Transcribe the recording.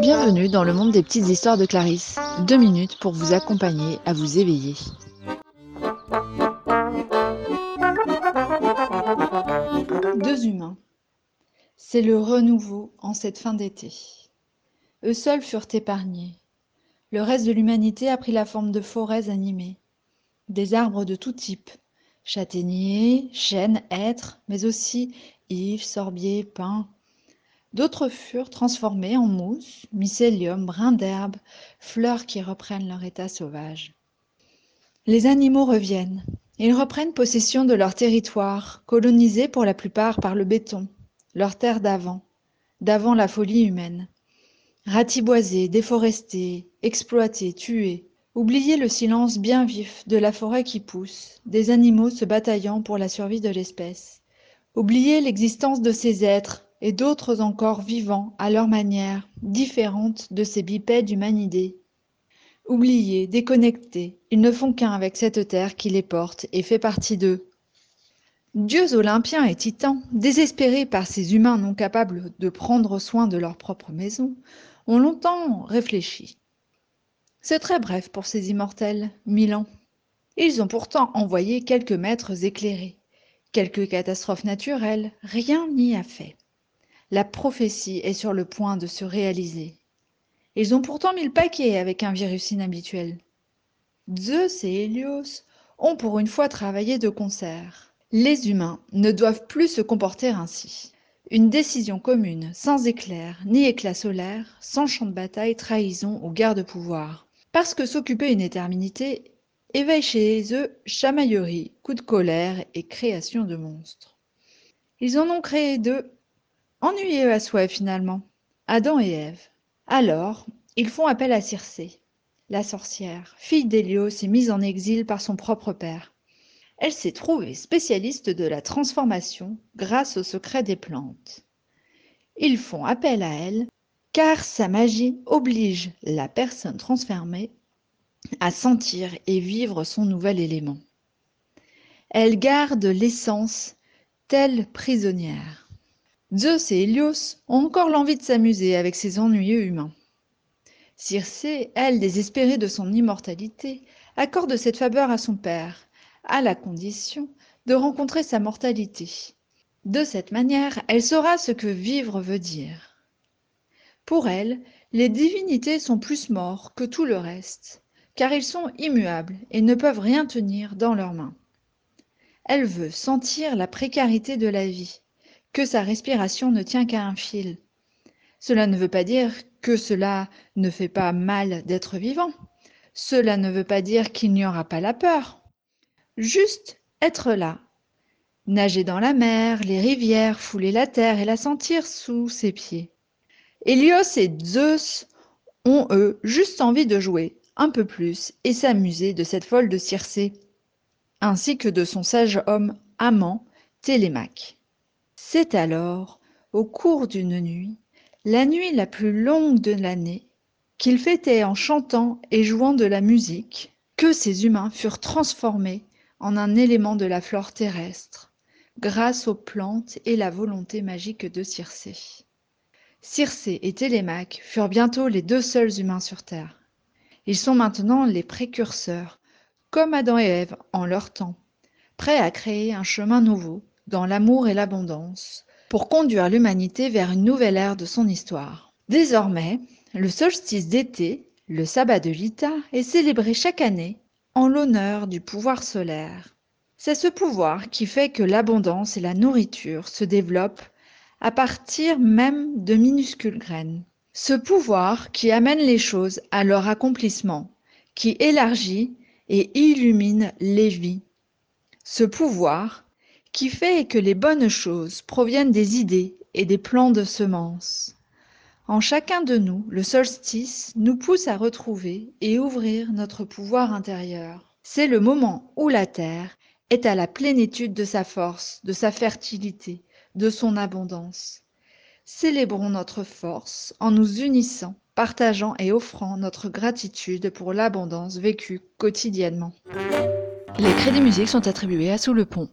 Bienvenue dans le monde des petites histoires de Clarisse. Deux minutes pour vous accompagner à vous éveiller. Deux humains. C'est le renouveau en cette fin d'été. Eux seuls furent épargnés. Le reste de l'humanité a pris la forme de forêts animées. Des arbres de tout type, châtaigniers, chênes, hêtres, mais aussi sorbiers, pins. D'autres furent transformés en mousse, mycélium, brins d'herbe, fleurs qui reprennent leur état sauvage. Les animaux reviennent. Ils reprennent possession de leur territoire, colonisé pour la plupart par le béton, leur terre d'avant, d'avant la folie humaine. Ratiboisés, déforestés, exploités, tués, oubliez le silence bien vif de la forêt qui pousse, des animaux se bataillant pour la survie de l'espèce. Oubliez l'existence de ces êtres et d'autres encore vivants à leur manière, différentes de ces bipèdes humanidés. Oubliés, déconnectés, ils ne font qu'un avec cette terre qui les porte et fait partie d'eux. Dieux olympiens et titans, désespérés par ces humains non capables de prendre soin de leur propre maison, ont longtemps réfléchi. C'est très bref pour ces immortels, mille ans. Ils ont pourtant envoyé quelques maîtres éclairés, quelques catastrophes naturelles, rien n'y a fait. La prophétie est sur le point de se réaliser. Ils ont pourtant mis le paquet avec un virus inhabituel. Zeus et Hélios ont pour une fois travaillé de concert. Les humains ne doivent plus se comporter ainsi. Une décision commune, sans éclair, ni éclat solaire, sans champ de bataille, trahison ou guerre de pouvoir. Parce que s'occuper une éternité éveille chez eux chamaillerie, coup de colère et création de monstres. Ils en ont créé deux, ennuyeux à souhait finalement, Adam et Ève. Alors, ils font appel à Circé, la sorcière, fille d'Hélios et mise en exil par son propre père. Elle s'est trouvée spécialiste de la transformation grâce au secret des plantes. Ils font appel à elle car sa magie oblige la personne transformée à sentir et vivre son nouvel élément. Elle garde l'essence telle prisonnière. Zeus et Hélios ont encore l'envie de s'amuser avec ces ennuyeux humains. Circé, elle, désespérée de son immortalité, accorde cette faveur à son père, à la condition de rencontrer sa mortalité. De cette manière, elle saura ce que vivre veut dire. Pour elle, les divinités sont plus morts que tout le reste, car ils sont immuables et ne peuvent rien tenir dans leurs mains. Elle veut sentir la précarité de la vie, que sa respiration ne tient qu'à un fil. Cela ne veut pas dire que cela ne fait pas mal d'être vivant. Cela ne veut pas dire qu'il n'y aura pas la peur, Juste être là. Nager dans la mer, les rivières, fouler la terre et la sentir sous ses pieds. Hélios et Zeus ont, eux, juste envie de jouer peu plus et s'amuser de cette folle de Circé, ainsi que de son sage homme amant, Télémaque. C'est alors, au cours d'une nuit, la nuit la plus longue de l'année, qu'ils fêtaient en chantant et jouant de la musique, que ces humains furent transformés en un élément de la flore terrestre, grâce aux plantes et la volonté magique de Circé. Circé et Télémaque furent bientôt les deux seuls humains sur Terre. Ils sont maintenant les précurseurs, comme Adam et Ève en leur temps, prêts à créer un chemin nouveau dans l'amour et l'abondance, pour conduire l'humanité vers une nouvelle ère de son histoire. Désormais, le solstice d'été, le sabbat de l'Ita, est célébré chaque année en l'honneur du pouvoir solaire. C'est ce pouvoir qui fait que l'abondance et la nourriture se développent à partir même de minuscules graines. Ce pouvoir qui amène les choses à leur accomplissement, qui élargit et illumine les vies. Ce pouvoir qui fait que les bonnes choses proviennent des idées et des plans de semences. En chacun de nous, le solstice nous pousse à retrouver et ouvrir notre pouvoir intérieur. C'est le moment où la Terre est à la plénitude de sa force, de sa fertilité, de son abondance. Célébrons notre force en nous unissant, partageant et offrant notre gratitude pour l'abondance vécue quotidiennement. Les crédits musiques sont attribués à Sous le Pont.